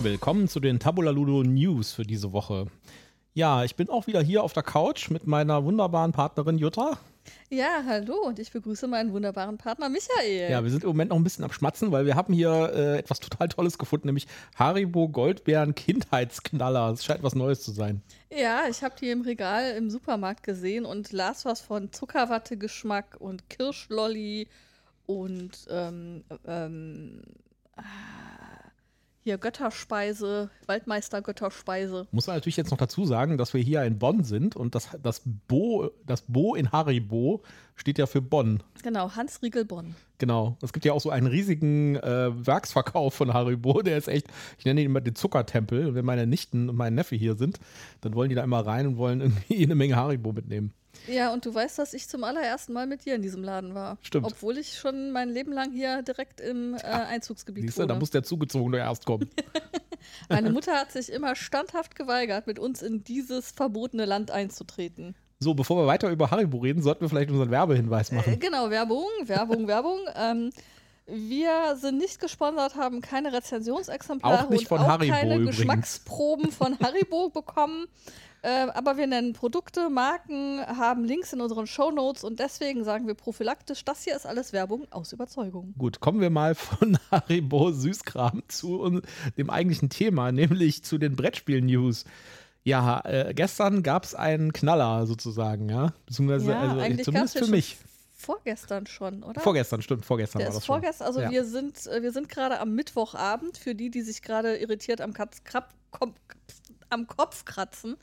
Willkommen zu den Tabula Ludo News für diese Woche. Ja, ich bin auch wieder hier auf der Couch mit meiner wunderbaren Partnerin Jutta. Ja, hallo und ich begrüße meinen wunderbaren Partner Michael. Ja, wir sind im Moment noch ein bisschen am Schmatzen, weil wir haben hier äh, etwas total Tolles gefunden, nämlich Haribo Goldbeeren Kindheitsknaller. Das scheint was Neues zu sein. Ja, ich habe die im Regal im Supermarkt gesehen und las was von Zuckerwatte-Geschmack und Kirschlolli und ähm, ähm, ah, hier Götterspeise, Waldmeister Götterspeise. Muss man natürlich jetzt noch dazu sagen, dass wir hier in Bonn sind und das, das, Bo, das Bo in Haribo steht ja für Bonn. Genau, Hans Riegel Bonn. Genau. Es gibt ja auch so einen riesigen äh, Werksverkauf von Haribo, der ist echt, ich nenne ihn immer den Zuckertempel. Und wenn meine Nichten und mein Neffe hier sind, dann wollen die da immer rein und wollen irgendwie eine Menge Haribo mitnehmen. Ja, und du weißt, dass ich zum allerersten Mal mit dir in diesem Laden war. Stimmt. Obwohl ich schon mein Leben lang hier direkt im äh, Einzugsgebiet du, wohne. da muss der Zugezogene erst kommen. Meine Mutter hat sich immer standhaft geweigert, mit uns in dieses verbotene Land einzutreten. So, bevor wir weiter über Haribo reden, sollten wir vielleicht unseren Werbehinweis Äh, machen. genau, Werbung, Werbung, Werbung. Ähm, wir sind nicht gesponsert, haben keine Rezensionsexemplare Auch nicht und von auch Haribo keine übrigens. Geschmacksproben von Haribo bekommen. Äh, aber wir nennen Produkte, Marken, haben Links in unseren Shownotes und deswegen sagen wir prophylaktisch, das hier ist alles Werbung aus Überzeugung. Gut, kommen wir mal von Haribo Süßkram zu dem eigentlichen Thema, nämlich zu den Brettspiel-News. Ja, äh, gestern gab es einen Knaller sozusagen, ja. Beziehungsweise, Ja, also, zumindest für mich. Vorgestern schon, oder? Vorgestern, stimmt, vorgestern Der war das schon. vorgestern, also Ja. wir sind, äh, wir sind gerade am Mittwochabend, für die, die sich gerade irritiert am, Katz, Krab, Kom, am Kopf kratzen.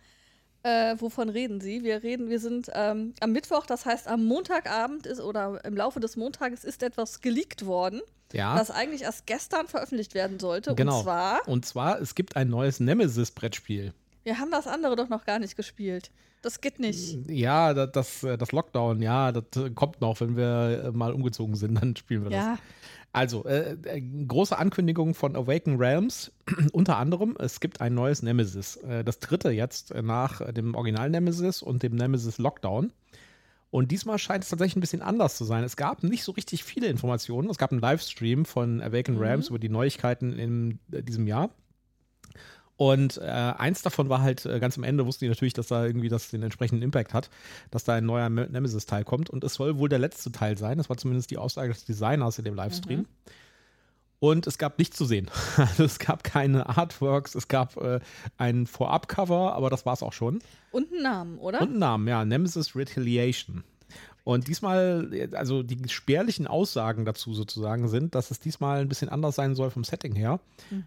Äh, wovon reden Sie? Wir reden, wir sind ähm, am Mittwoch, das heißt am Montagabend ist oder im Laufe des Montages ist etwas geleakt worden, Ja, das eigentlich erst gestern veröffentlicht werden sollte. genau. Und zwar, Und zwar, es gibt ein neues Nemesis-Brettspiel. Wir haben das andere doch noch gar nicht gespielt. Das geht nicht. Ja, da- das, äh, das Lockdown, ja, das äh, kommt noch, wenn wir äh, mal umgezogen sind, dann spielen wir das. Ja, Also, äh, große Ankündigung von Awaken Realms. Unter anderem, es gibt ein neues Nemesis. Das dritte jetzt nach dem Original Nemesis und dem Nemesis Lockdown. Und diesmal scheint es tatsächlich ein bisschen anders zu sein. Es gab nicht so richtig viele Informationen. Es gab einen Livestream von Awaken Realms über die Neuigkeiten in diesem Jahr. Und äh, eins davon war halt äh, ganz am Ende, wussten die natürlich, dass da irgendwie das den entsprechenden Impact hat, dass da ein neuer Me- Nemesis-Teil kommt. Und es soll wohl der letzte Teil sein. Das war zumindest die Aussage des Designers in dem Livestream. Und es gab nichts zu sehen. Also es gab keine Artworks, es gab äh, ein Vorab-Cover, aber das war es auch schon. und einen Namen, oder? Und einen Namen, ja, Nemesis Retaliation. Und diesmal, also die spärlichen Aussagen dazu sozusagen sind, dass es diesmal ein bisschen anders sein soll vom Setting her.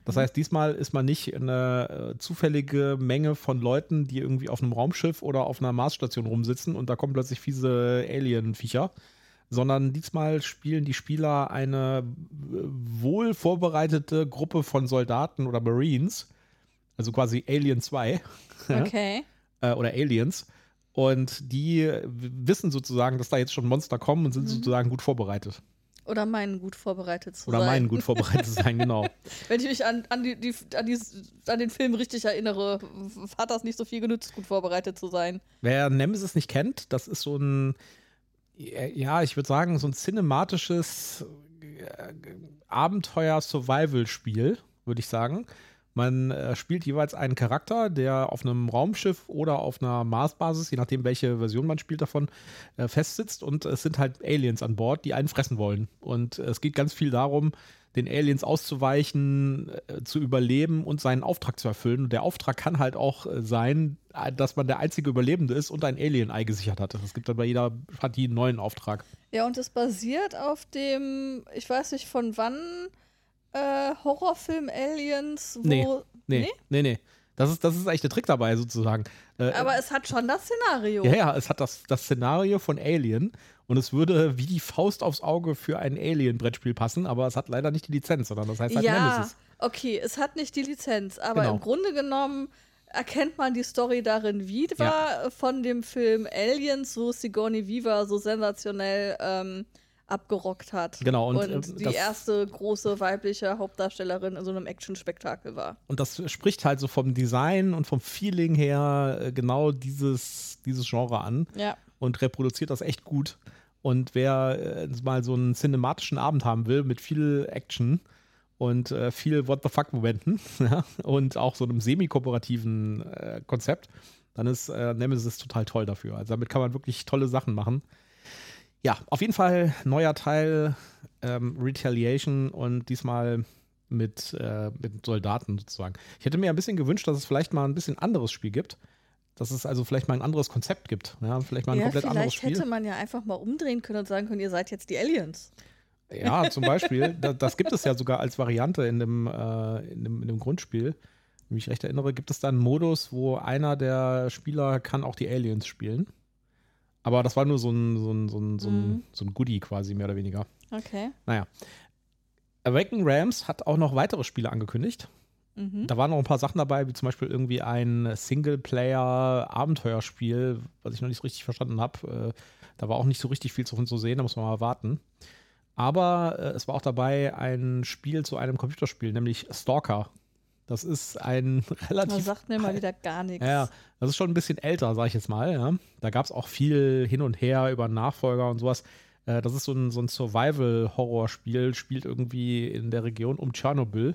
Das heißt, diesmal ist man nicht eine äh, zufällige Menge von Leuten, die irgendwie auf einem Raumschiff oder auf einer Marsstation rumsitzen und da kommen plötzlich fiese Alien-Viecher, sondern diesmal spielen die Spieler eine äh, wohl vorbereitete Gruppe von Soldaten oder Marines, also quasi Alien 2 ja Okay. äh, oder Aliens. Und die wissen sozusagen, dass da jetzt schon Monster kommen und sind Mhm. sozusagen gut vorbereitet. Oder meinen gut vorbereitet zu Oder sein. meinen gut vorbereitet zu sein, genau. Wenn ich mich an, an, die, die, an, die, an den Film richtig erinnere, hat das nicht so viel genützt, gut vorbereitet zu sein. Wer Nemesis nicht kennt, das ist so ein, ja, ich würde sagen, so ein cinematisches äh, Abenteuer-Survival-Spiel, würde ich sagen. Man äh, spielt jeweils einen Charakter, der auf einem Raumschiff oder auf einer Marsbasis, je nachdem, welche Version man spielt davon, äh, festsitzt. Und es sind halt Aliens an Bord, die einen fressen wollen. Und äh, es geht ganz viel darum, den Aliens auszuweichen, zu überleben und seinen Auftrag zu erfüllen. Und der Auftrag kann halt auch sein, dass man der einzige Überlebende ist und ein Alien-Ei gesichert hat. Es gibt dann bei jeder Partie einen neuen Auftrag. Ja, und es basiert auf dem, ich weiß nicht von wann, äh, Horrorfilm Aliens, wo. Nee. Nee, nee, nee. Das ist, das ist echt der Trick dabei, sozusagen. Äh, Aber es hat schon das Szenario. ja, ja, es hat das, das Szenario von Alien und es würde wie die Faust aufs Auge für ein Alien-Brettspiel passen, aber es hat leider nicht die Lizenz, sondern das heißt halt ja, Nemesis. okay, es hat nicht die Lizenz, aber Genau. im Grunde genommen erkennt man die Story darin wieder von dem Film Aliens, wo Sigourney Weaver so sensationell ähm, abgerockt hat. Genau, und, Und, ähm, die erste große weibliche Hauptdarstellerin in so einem Actionspektakel war. Und das spricht halt so vom Design und vom Feeling her äh, genau dieses, dieses Genre an Ja. und reproduziert das echt gut. Und wer äh, mal so einen cinematischen Abend haben will mit viel Action und äh, viel What the fuck-Momenten ja, und auch so einem semi-kooperativen äh, Konzept, dann ist äh, Nemesis total toll dafür. Also damit kann man wirklich tolle Sachen machen. Ja, auf jeden Fall neuer Teil ähm, Retaliation und diesmal mit, äh, mit Soldaten sozusagen. Ich hätte mir ein bisschen gewünscht, dass es vielleicht mal ein bisschen anderes Spiel gibt. Dass es also vielleicht mal ein anderes Konzept gibt. Ja, vielleicht mal ein ja, komplett anderes vielleicht Spiel. hätte man ja einfach mal umdrehen können und sagen können, ihr seid jetzt die Aliens. Ja, zum Beispiel. das, das gibt es ja sogar als Variante in dem, äh, in dem, in dem Grundspiel. Wenn ich mich recht erinnere, gibt es da einen Modus, wo einer der Spieler kann auch die Aliens spielen. Aber das war nur so ein, so ein, so ein, so ein, Mhm. so ein Goodie quasi, mehr oder weniger. Okay. Naja. Awaken Rams hat auch noch weitere Spiele angekündigt. Mhm. Da waren noch ein paar Sachen dabei, wie zum Beispiel irgendwie ein Singleplayer-Abenteuerspiel, was ich noch nicht so richtig verstanden habe. Äh, da war auch nicht so richtig viel zu, zu sehen, da muss man mal warten. Aber äh, es war auch dabei ein Spiel zu einem Computerspiel, nämlich Stalker. Das ist ein relativ. sagt mir mal wieder gar nichts. Ja, das ist schon ein bisschen älter, sag ich jetzt mal. Ja. Da gab es auch viel hin und her über Nachfolger und sowas. Äh, das ist so ein, so ein Survival-Horror-Spiel, spielt irgendwie in der Region um Tschernobyl.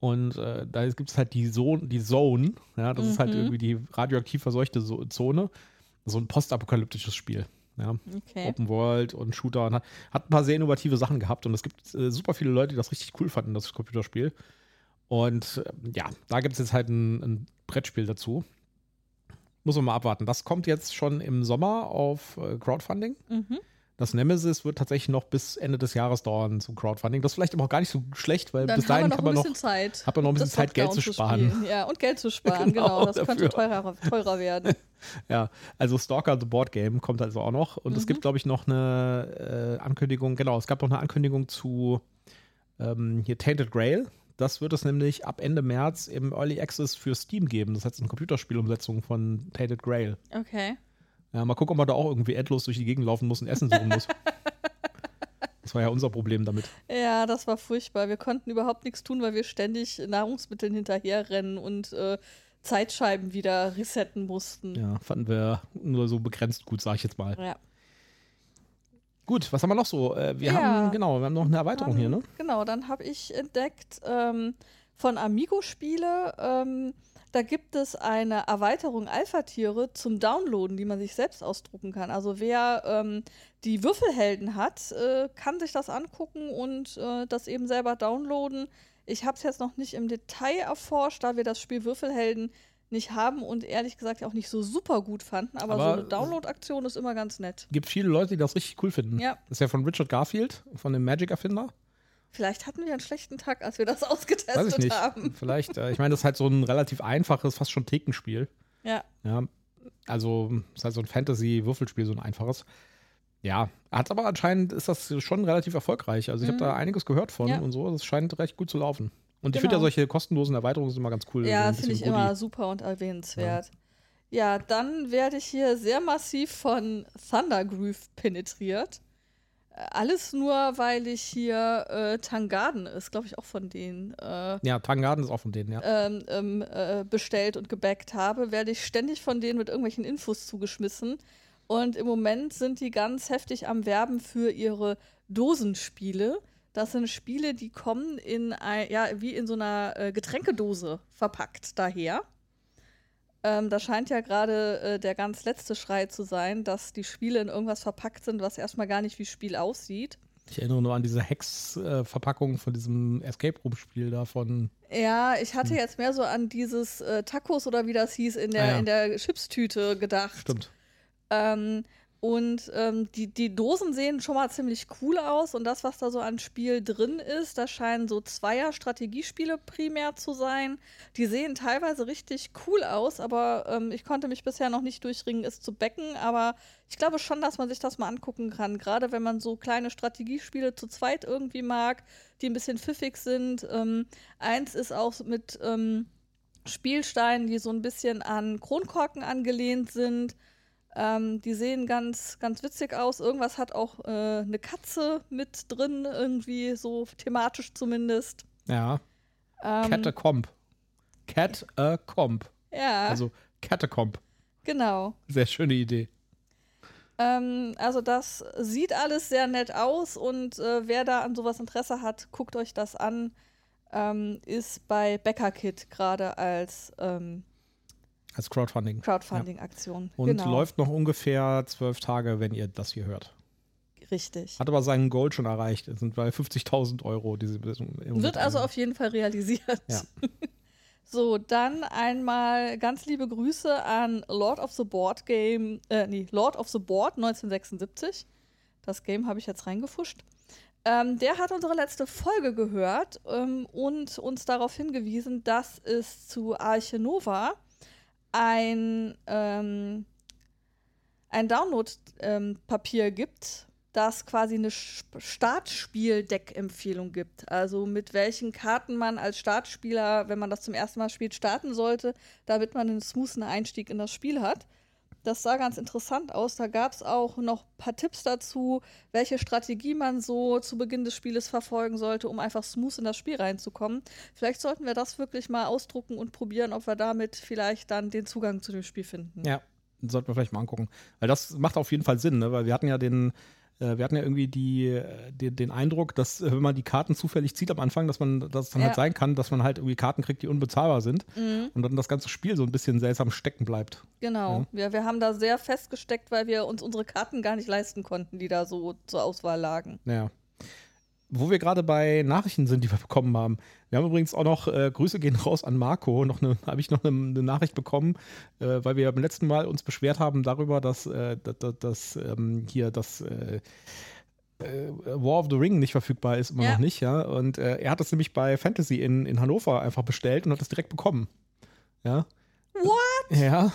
Und äh, da gibt es halt die Zone, die Zone, ja, das ist halt Mhm. irgendwie die radioaktiv verseuchte Zone. So ein postapokalyptisches Spiel. Ja. Okay. Open World und Shooter und hat, hat ein paar sehr innovative Sachen gehabt und es gibt äh, super viele Leute, die das richtig cool fanden, das Computerspiel. Und äh, ja, da gibt es jetzt halt ein, ein Brettspiel dazu. Muss man mal abwarten. Das kommt jetzt schon im Sommer auf äh, Crowdfunding. Mhm. Das Nemesis wird tatsächlich noch bis Ende des Jahres dauern zum Crowdfunding. Das ist vielleicht aber auch gar nicht so schlecht, weil Dann bis dahin noch kann ein man bisschen noch, Zeit. hat man noch ein bisschen Zeit, Geld zu sparen. spielen. Ja, und Geld zu sparen, Genau, genau. Das könnte dafür. teurer, teurer werden. Ja, also Stalker the Board Game kommt also auch noch. Und es Mhm. gibt, glaube ich, noch eine äh, Ankündigung, genau, es gab noch eine Ankündigung zu ähm, hier Tainted Grail. Das wird es nämlich ab Ende März im Early Access für Steam geben. Das heißt eine Computerspielumsetzung von Tainted Grail. Okay. Ja, mal gucken, ob man da auch irgendwie endlos durch die Gegend laufen muss und Essen suchen muss. Das war ja unser Problem damit. Ja, das war furchtbar. Wir konnten überhaupt nichts tun, weil wir ständig Nahrungsmitteln hinterherrennen und äh, Zeitscheiben wieder resetten mussten. Ja, fanden wir nur so begrenzt gut, sage ich jetzt mal. Ja. Gut, was haben wir noch so? Äh, wir Ja. haben, genau, wir haben noch eine Erweiterung Dann- hier, ne? Genau, dann habe ich entdeckt ähm, von Amigo-Spiele, ähm, da gibt es eine Erweiterung Alpha-Tiere zum Downloaden, die man sich selbst ausdrucken kann. Also wer ähm, die Würfelhelden hat, äh, kann sich das angucken und äh, das eben selber downloaden. Ich habe es jetzt noch nicht im Detail erforscht, da wir das Spiel Würfelhelden nicht haben und ehrlich gesagt auch nicht so super gut fanden. Aber, Aber- so eine Download-Aktion ist immer ganz nett. Gibt viele Leute, die das richtig cool finden. Ja. Das ist ja von Richard Garfield, von dem Magic-Erfinder. Vielleicht hatten wir einen schlechten Tag, als wir das Weiß ausgetestet ich nicht. haben. Vielleicht, äh, ich meine, das ist halt so ein relativ einfaches, fast schon Thekenspiel. Ja. Ja. Also, ist halt so ein Fantasy-Würfelspiel, so ein einfaches. Ja, hat aber anscheinend ist das schon relativ erfolgreich. Also, ich habe Mhm. da einiges gehört von Ja. und so. Das scheint recht gut zu laufen. Und ich Genau. finde ja solche kostenlosen Erweiterungen sind immer ganz cool. so Ja, ein finde ich immer super und erwähnenswert. Ja. dann werde ich hier sehr massiv von Thundergroove penetriert. Äh, Alles nur, weil ich hier äh, Tangaden ist, glaube ich, auch von denen äh, Ja, Tangarden ist auch von denen, ja. ähm, ähm, äh, bestellt und gebackt habe, werde ich ständig von denen mit irgendwelchen Infos zugeschmissen. Und im Moment sind die ganz heftig am Werben für ihre Dosenspiele. Das sind Spiele, die kommen in ein, ja, wie in so einer äh, Getränkedose verpackt daher. Ähm, da scheint ja gerade äh, der ganz letzte Schrei zu sein, dass die Spiele in irgendwas verpackt sind, was erstmal gar nicht wie Spiel aussieht. Ich erinnere nur an diese Hex-Verpackung von diesem Escape Room-Spiel da von. Ja, ich hatte jetzt mehr so an dieses äh, Tacos oder wie das hieß in der, Hm. Ah, ja. in der Chipstüte gedacht. Stimmt. Ähm, und ähm, die, die Dosen sehen schon mal ziemlich cool aus und das, was da so an Spiel drin ist, das scheinen so Zweier-Strategiespiele primär zu sein. Die sehen teilweise richtig cool aus, aber ähm, ich konnte mich bisher noch nicht durchringen, es zu backen. Aber ich glaube schon, dass man sich das mal angucken kann. Gerade wenn man so kleine Strategiespiele zu zweit irgendwie mag, die ein bisschen pfiffig sind. Ähm, eins ist auch mit ähm, Spielsteinen, die so ein bisschen an Kronkorken angelehnt sind. Ähm, die sehen ganz, ganz witzig aus. Irgendwas hat auch äh, eine Katze mit drin, irgendwie so thematisch zumindest. Ja. Ähm, Catacomb. Catacomb. Ja, Also Catacomb. genau. Sehr schöne Idee. Ähm, also das sieht alles sehr nett aus und äh, wer da an sowas Interesse hat, guckt euch das an. ähm, ist bei Becker Kit gerade als ähm, Als Crowdfunding. Crowdfunding-Aktion. Und genau. läuft noch ungefähr zwölf Tage, wenn ihr das hier hört. Richtig. Hat aber seinen Goal schon erreicht. Es sind bei 50.000 Euro. Diese, Wird also auf jeden Fall realisiert. Ja. So, dann einmal ganz liebe Grüße an Lord of the Board Game, äh, nee, Lord of the Board 1976. Das Game habe ich jetzt reingefuscht. Ähm, der hat unsere letzte Folge gehört ähm, und uns darauf hingewiesen, dass es zu Arche Nova ein, ähm, ein Download-Papier gibt, das quasi eine Startspiel-Deck-Empfehlung gibt. Also mit welchen Karten man als Startspieler, wenn man das zum ersten Mal spielt, starten sollte, damit man einen smoothen Einstieg in das Spiel hat. Das sah ganz interessant aus. Da gab es auch noch ein paar Tipps dazu, welche Strategie man so zu Beginn des Spieles verfolgen sollte, um einfach smooth in das Spiel reinzukommen. Vielleicht sollten wir das wirklich mal ausdrucken und probieren, ob wir damit vielleicht dann den Zugang zu dem Spiel finden. Ja, sollten wir vielleicht mal angucken. Weil das macht auf jeden Fall Sinn, ne? weil wir hatten ja den, wir hatten ja irgendwie die, äh, den, den Eindruck, dass äh, wenn man die Karten zufällig zieht am Anfang, dass man, dass es dann Ja. halt sein kann, dass man halt irgendwie Karten kriegt, die unbezahlbar sind Mhm. und dann das ganze Spiel so ein bisschen seltsam stecken bleibt. Genau. Wir, wir haben da sehr festgesteckt, weil wir uns unsere Karten gar nicht leisten konnten, die da so zur Auswahl lagen. Ja. Wo wir gerade bei Nachrichten sind, die wir bekommen haben. Wir haben übrigens auch noch, äh, Grüße gehen raus an Marco, noch habe ich noch eine, eine Nachricht bekommen, äh, weil wir beim letzten Mal uns beschwert haben darüber, dass, äh, dass, dass, dass ähm, hier das äh, äh, War of the Ring nicht verfügbar ist, immer Ja. noch nicht, ja. Und äh, er hat das nämlich bei Fantasy in, in Hannover einfach bestellt und hat das direkt bekommen. Ja. What? Ja.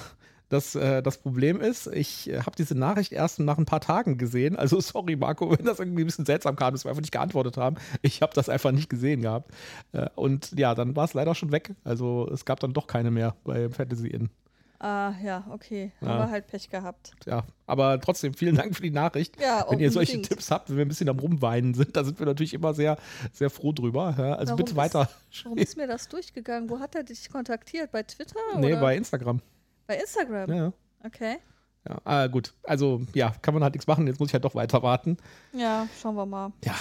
Das, äh, das Problem ist, ich äh, habe diese Nachricht erst nach ein paar Tagen gesehen. Also sorry, Marco, wenn das irgendwie ein bisschen seltsam kam, dass wir einfach nicht geantwortet haben. Ich habe das einfach nicht gesehen gehabt. Äh, und ja, dann war es leider schon weg. Also es gab dann doch keine mehr bei Fantasy Inn. Ah, ja, okay. Ja. Haben wir halt Pech gehabt. Ja, aber trotzdem vielen Dank für die Nachricht. Ja, Wenn ihr solche unbedingt. Tipps habt, wenn wir ein bisschen am Rumweinen sind, da sind wir natürlich immer sehr, sehr froh drüber. Ja, also Warum bitte ist- weiter. Warum ist mir das durchgegangen? Wo hat er dich kontaktiert? Bei Twitter? Nee, oder? bei Instagram. Bei Instagram. Ja. Okay. ja. Ah, gut. Also ja, kann man halt nichts machen. Jetzt muss ich halt doch weiter warten. Ja, schauen wir mal. Ja,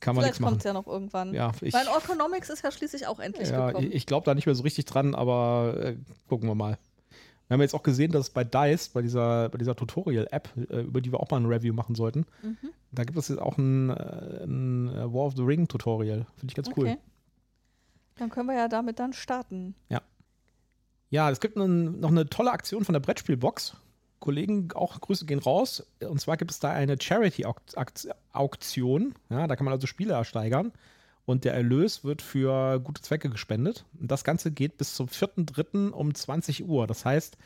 kann man Vielleicht nichts machen. kommt es ja noch irgendwann. Ja, ich, Weil Economics ist ja schließlich auch endlich ja, gekommen. ich, ich glaube da nicht mehr so richtig dran, aber äh, gucken wir mal. Wir haben jetzt auch gesehen, dass bei DICE, bei dieser, bei dieser Tutorial-App, äh, über die wir auch mal ein Review machen sollten, Mhm. da gibt es jetzt auch ein, äh, ein äh, War of the Ring-Tutorial. Finde ich ganz cool. Okay. Dann können wir ja damit dann starten. Ja, es gibt einen, noch eine tolle Aktion von der Brettspielbox. Kollegen, auch Grüße gehen raus. Und zwar gibt es da eine Charity-Auktion. Ja, da kann man also Spiele ersteigern. Und der Erlös wird für gute Zwecke gespendet. Und das Ganze geht bis zum 4.3. um 20 Uhr. Das heißt,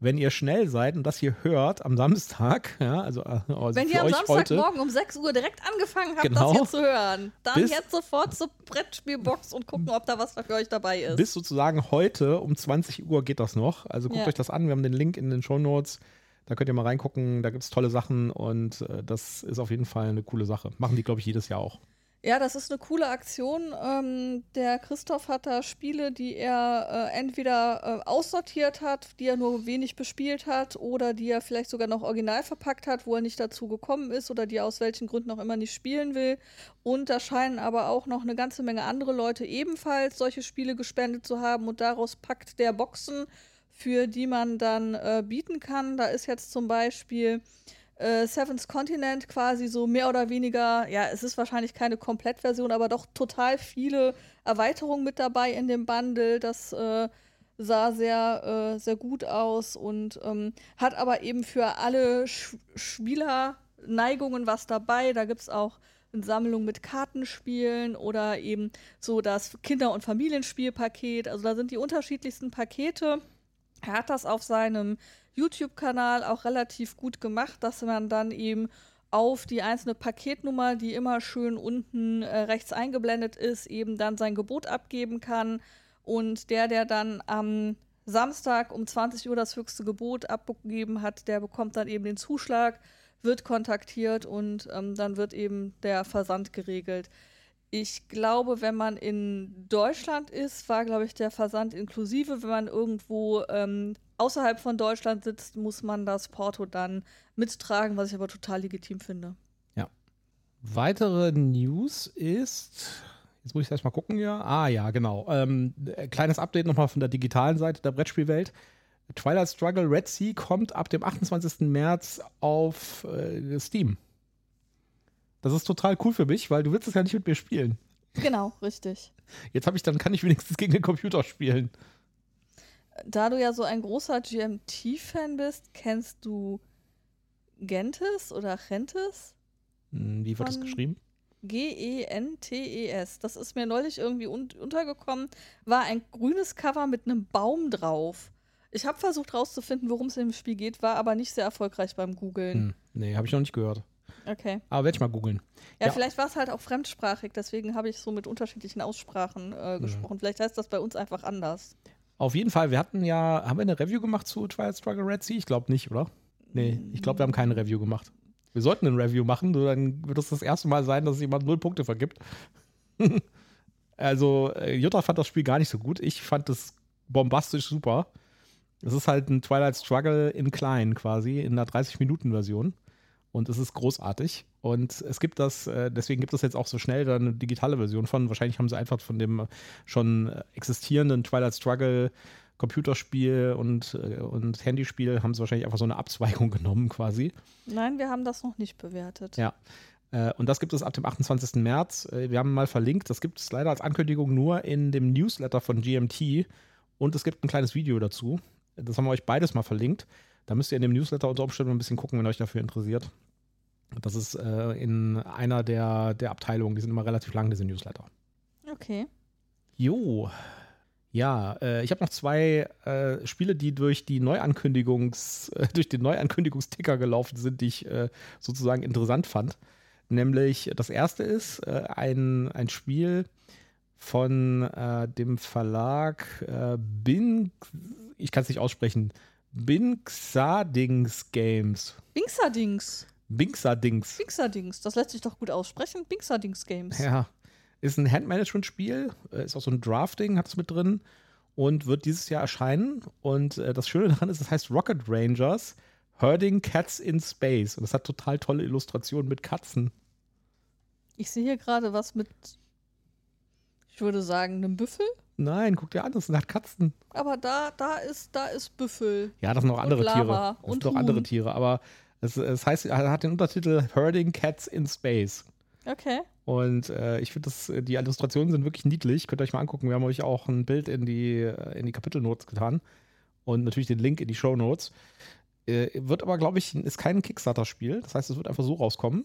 wenn ihr schnell seid und das hier hört am Samstag, ja, also, äh, also Wenn ihr am Samstagmorgen um 6 Uhr direkt angefangen habt, Genau. das hier zu hören, dann jetzt sofort zur Brettspielbox und gucken, ob da was für euch dabei ist. bis sozusagen heute um 20 Uhr geht das noch. Also guckt Ja. euch das an. Wir haben den Link in den Show Notes. Da könnt ihr mal reingucken. Da gibt es tolle Sachen und äh, das ist auf jeden Fall eine coole Sache. Machen die, glaube ich, jedes Jahr auch. Ja, das ist eine coole Aktion. Ähm, der Christoph hat da Spiele, die er äh, entweder äh, aussortiert hat, die er nur wenig bespielt hat, oder die er vielleicht sogar noch original verpackt hat, wo er nicht dazu gekommen ist oder die er aus welchen Gründen auch immer nicht spielen will. Und da scheinen aber auch noch eine ganze Menge andere Leute ebenfalls solche Spiele gespendet zu haben und daraus packt der Boxen, für die man dann äh, bieten kann. Da ist jetzt zum Beispiel äh, Seven's Continent quasi so mehr oder weniger, ja, es ist wahrscheinlich keine Komplettversion, aber doch total viele Erweiterungen mit dabei in dem Bundle. Das äh, sah sehr, äh, sehr gut aus und ähm, hat aber eben für alle Sch Spielerneigungen was dabei. Da gibt es auch eine Sammlung mit Kartenspielen oder eben so das Kinder- und Familienspielpaket. Also da sind die unterschiedlichsten Pakete. Er hat das auf seinem YouTube-Kanal auch relativ gut gemacht, dass man dann eben auf die einzelne Paketnummer, die immer schön unten äh, rechts eingeblendet ist, eben dann sein Gebot abgeben kann. Und der, der dann am Samstag um 20 Uhr das höchste Gebot abgegeben hat, der bekommt dann eben den Zuschlag, wird kontaktiert und ähm, dann wird eben der Versand geregelt. Ich glaube, wenn man in Deutschland ist, war, glaube ich, der Versand inklusive. Wenn man irgendwo ähm, außerhalb von Deutschland sitzt, muss man das Porto dann mittragen, was ich aber total legitim finde. Weitere News ist, jetzt muss ich erst mal gucken hier. Ah ja, genau. Ähm, äh, kleines Update nochmal von der digitalen Seite der Brettspielwelt. Twilight Struggle Red Sea kommt ab dem 28. März auf äh, Steam. Das ist total cool für mich, weil du willst es ja nicht mit mir spielen. Genau, richtig. Jetzt habe ich dann kann ich wenigstens gegen den Computer spielen. Da du ja so ein großer GMT-Fan bist, kennst du Gentes oder Gentes? Hm, Wie wird das geschrieben? G-E-N-T-E-S. Das ist mir neulich irgendwie un untergekommen. War ein grünes Cover mit einem Baum drauf. Ich habe versucht rauszufinden, worum es im Spiel geht, war aber nicht sehr erfolgreich beim Googlen. Hm, nee, habe ich noch nicht gehört. Okay. Aber werde ich mal googeln. Ja, Ja. vielleicht war es halt auch fremdsprachig, deswegen habe ich so mit unterschiedlichen Aussprachen äh, gesprochen. Vielleicht heißt das bei uns einfach anders. Auf jeden Fall, wir hatten ja, haben wir eine Review gemacht zu Twilight Struggle Red Sea? Ich glaube nicht, oder? Nee, ich glaube, wir haben keine Review gemacht. Wir sollten ein Review machen, so dann wird es das erste Mal sein, dass jemand null Punkte vergibt. also, äh, Jutta fand das Spiel gar nicht so gut. Ich fand es bombastisch super. Es ist halt ein Twilight Struggle in klein quasi, in einer 30-Minuten-Version. Und es ist großartig. Und es gibt das, äh, deswegen gibt es jetzt auch so schnell da eine digitale Version von. Wahrscheinlich haben sie einfach von dem schon äh, existierenden Twilight Struggle Computerspiel und, äh, und Handyspiel haben sie wahrscheinlich einfach so eine Abzweigung genommen quasi. Nein, wir haben das noch nicht bewertet. Ja. Äh, Und das gibt es ab dem 28. März. Äh, Wir haben mal verlinkt. Das gibt es leider als Ankündigung nur in dem Newsletter von GMT. Und es gibt ein kleines Video dazu. Das haben wir euch beides mal verlinkt. Da müsst ihr in dem Newsletter unter Umständen ein bisschen gucken, wenn euch dafür interessiert. Das ist äh, in einer der, der Abteilungen. Die sind immer relativ lang, diese Newsletter. Okay. Jo. Ja, äh, ich habe noch zwei äh, Spiele, die durch die Neuankündigungs, durch den Neuankündigungsticker gelaufen sind, die ich äh, sozusagen interessant fand. Nämlich das erste ist äh, ein, ein Spiel von äh, dem Verlag Bin, ich kann es nicht aussprechen, Binxadings Games. Bingsadings. Binxadings. Bingsadings. Das lässt sich doch gut aussprechen. Bingsadings Games. Ja, ist ein Handmanagement-Spiel, äh, ist auch so ein Drafting, hat es mit drin und wird dieses Jahr erscheinen. Und äh, das Schöne daran ist, es heißt Rocket Rangers Herding Cats in Space. Und es hat total tolle Illustrationen mit Katzen. Ich sehe hier gerade was mit, ich würde sagen, einem Büffel. Nein, guck dir an, das hat Katzen. Aber da, da ist, da ist Büffel. Ja, das sind noch andere Tiere. Das und sind noch andere. Tiere, aber es, es heißt, er hat den Untertitel Herding Cats in Space. Okay. Und äh, ich finde, die Illustrationen sind wirklich niedlich. Könnt ihr euch mal angucken. Wir haben euch auch ein Bild in die, äh, in die Kapitelnotes getan. Und natürlich den Link in die Show Notes. Äh, wird aber, glaube ich, ist kein Kickstarter-Spiel. Das heißt, es wird einfach so rauskommen.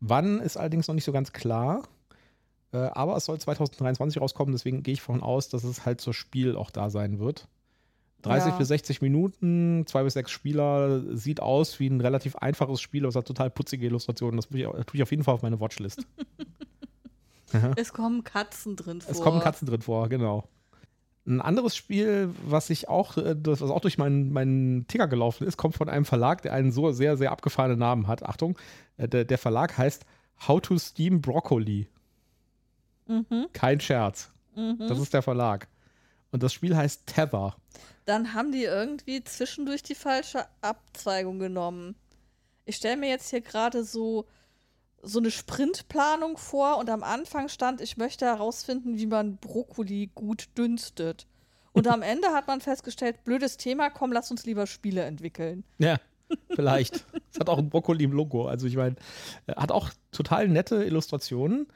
Wann ist allerdings noch nicht so ganz klar. Äh, aber es soll 2023 rauskommen. Deswegen gehe ich davon aus, dass es halt zur Spiel auch da sein wird. 30 Ja. bis 60 Minuten, zwei bis sechs Spieler, sieht aus wie ein relativ einfaches Spiel, aber es hat total putzige Illustrationen. Das tue ich, tue ich auf jeden Fall auf meine Watchlist. Es kommen Katzen drin vor. Es kommen Katzen drin vor, genau. Ein anderes Spiel, was ich auch, äh, das, was auch durch meinen, meinen Ticker gelaufen ist, kommt von einem Verlag, der einen so sehr, sehr abgefahrenen Namen hat. Achtung, äh, der, der Verlag heißt How to Steam Broccoli. Mhm, Kein Scherz. mhm. Das ist der Verlag. Und das Spiel heißt Tether. Dann haben die irgendwie zwischendurch die falsche Abzweigung genommen. Ich stelle mir jetzt hier gerade so, so eine Sprintplanung vor und am Anfang stand, ich möchte herausfinden, wie man Brokkoli gut dünstet. Und am Ende hat man festgestellt, blödes Thema, komm, lass uns lieber Spiele entwickeln. Ja, vielleicht. es hat auch ein Brokkoli im Logo. Also ich meine, äh, hat auch total nette Illustrationen.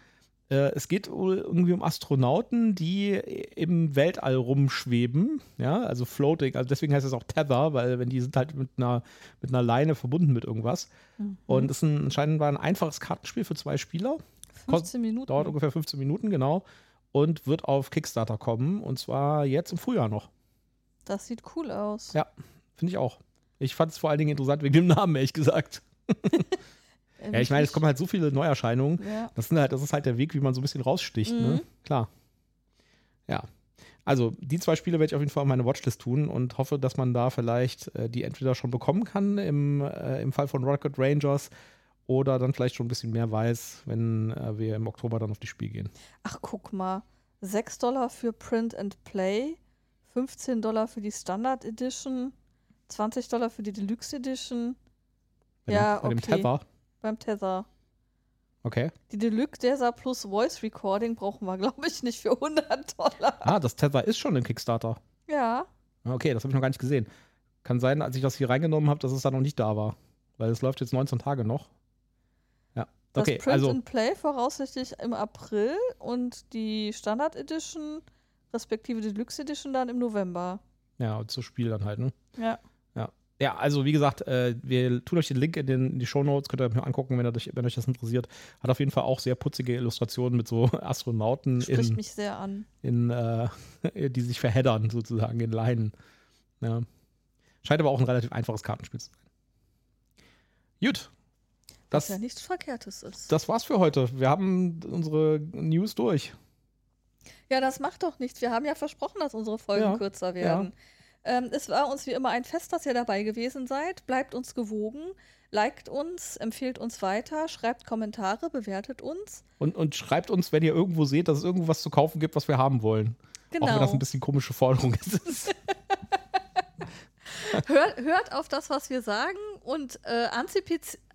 Äh, Es geht wohl irgendwie um Astronauten, die im Weltall rumschweben. Ja, also floating. Also deswegen heißt es auch Tether, weil wenn die sind halt mit einer, mit einer Leine verbunden mit irgendwas. Und es ist ein, anscheinend war ein einfaches Kartenspiel für zwei Spieler. 15 Minuten. Dauert ungefähr 15 Minuten, genau. Und wird auf Kickstarter kommen. Und zwar jetzt im Frühjahr noch. Das sieht cool aus. Ja, finde ich auch. Ich fand es vor allen Dingen interessant wegen dem Namen, ehrlich gesagt. Ähm, Ja, ich meine, es kommen halt so viele Neuerscheinungen. Ja. Das, sind halt, das ist halt der Weg, wie man so ein bisschen raussticht, ne? Mhm. Klar. Ja. Also, die zwei Spiele werde ich auf jeden Fall auf meine Watchlist tun und hoffe, dass man da vielleicht äh, die entweder schon bekommen kann im, äh, im Fall von Rocket Rangers oder dann vielleicht schon ein bisschen mehr weiß, wenn äh, wir im Oktober dann auf die Spiel gehen. Ach, guck mal. 6 Dollar für Print and Play, 15 Dollar für die Standard Edition, 20 Dollar für die Deluxe Edition Bei Ja, dem, bei dem okay. Tether. beim Tether. Okay. Die Deluxe Desert Plus Voice Recording brauchen wir, glaube ich, nicht für 100 Dollar. Ah, das Tether ist schon im Kickstarter. Ja. Okay, das habe ich noch gar nicht gesehen. Kann sein, als ich das hier reingenommen habe, dass es da noch nicht da war. Weil es läuft jetzt 19 Tage noch. Ja. Das Okay, Print also and Play voraussichtlich im April und die Standard Edition, respektive Deluxe Edition dann im November. ja, zu Spiel dann halt, ne? Ja. Ja, also wie gesagt, äh, wir tun euch den Link in, den, in die Shownotes, könnt ihr euch mal angucken, wenn, euch, wenn euch das interessiert. Hat auf jeden Fall auch sehr putzige Illustrationen mit so Astronauten, Spricht in, mich sehr an. in, äh, die sich verheddern sozusagen in Leinen. Ja. Scheint aber auch ein relativ einfaches Kartenspiel zu sein. Gut. Was Das, ja nichts Verkehrtes ist. das war's für heute. Wir haben unsere News durch. Ja, das macht doch nichts. Wir haben ja versprochen, dass unsere Folgen Ja, kürzer werden. Ähm, es war uns wie immer ein Fest, dass ihr dabei gewesen seid. Bleibt uns gewogen, liked uns, empfehlt uns weiter, schreibt Kommentare, bewertet uns. Und, und schreibt uns, wenn ihr irgendwo seht, dass es irgendwas zu kaufen gibt, was wir haben wollen. Auch wenn das Genau. ein bisschen komische Forderung ist. Hört, hört auf das, was wir sagen und äh,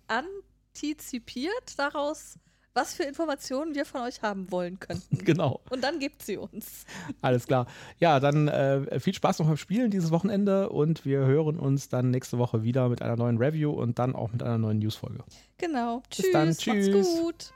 antizipiert daraus, was für Informationen wir von euch haben wollen könnten. genau. Und dann gebt sie uns. Alles klar. Ja, dann äh, viel Spaß noch beim Spielen dieses Wochenende und wir hören uns dann nächste Woche wieder mit einer neuen Review und dann auch mit einer neuen Newsfolge. Genau. Bis dann. Tschüss. Tschüss. Macht's gut.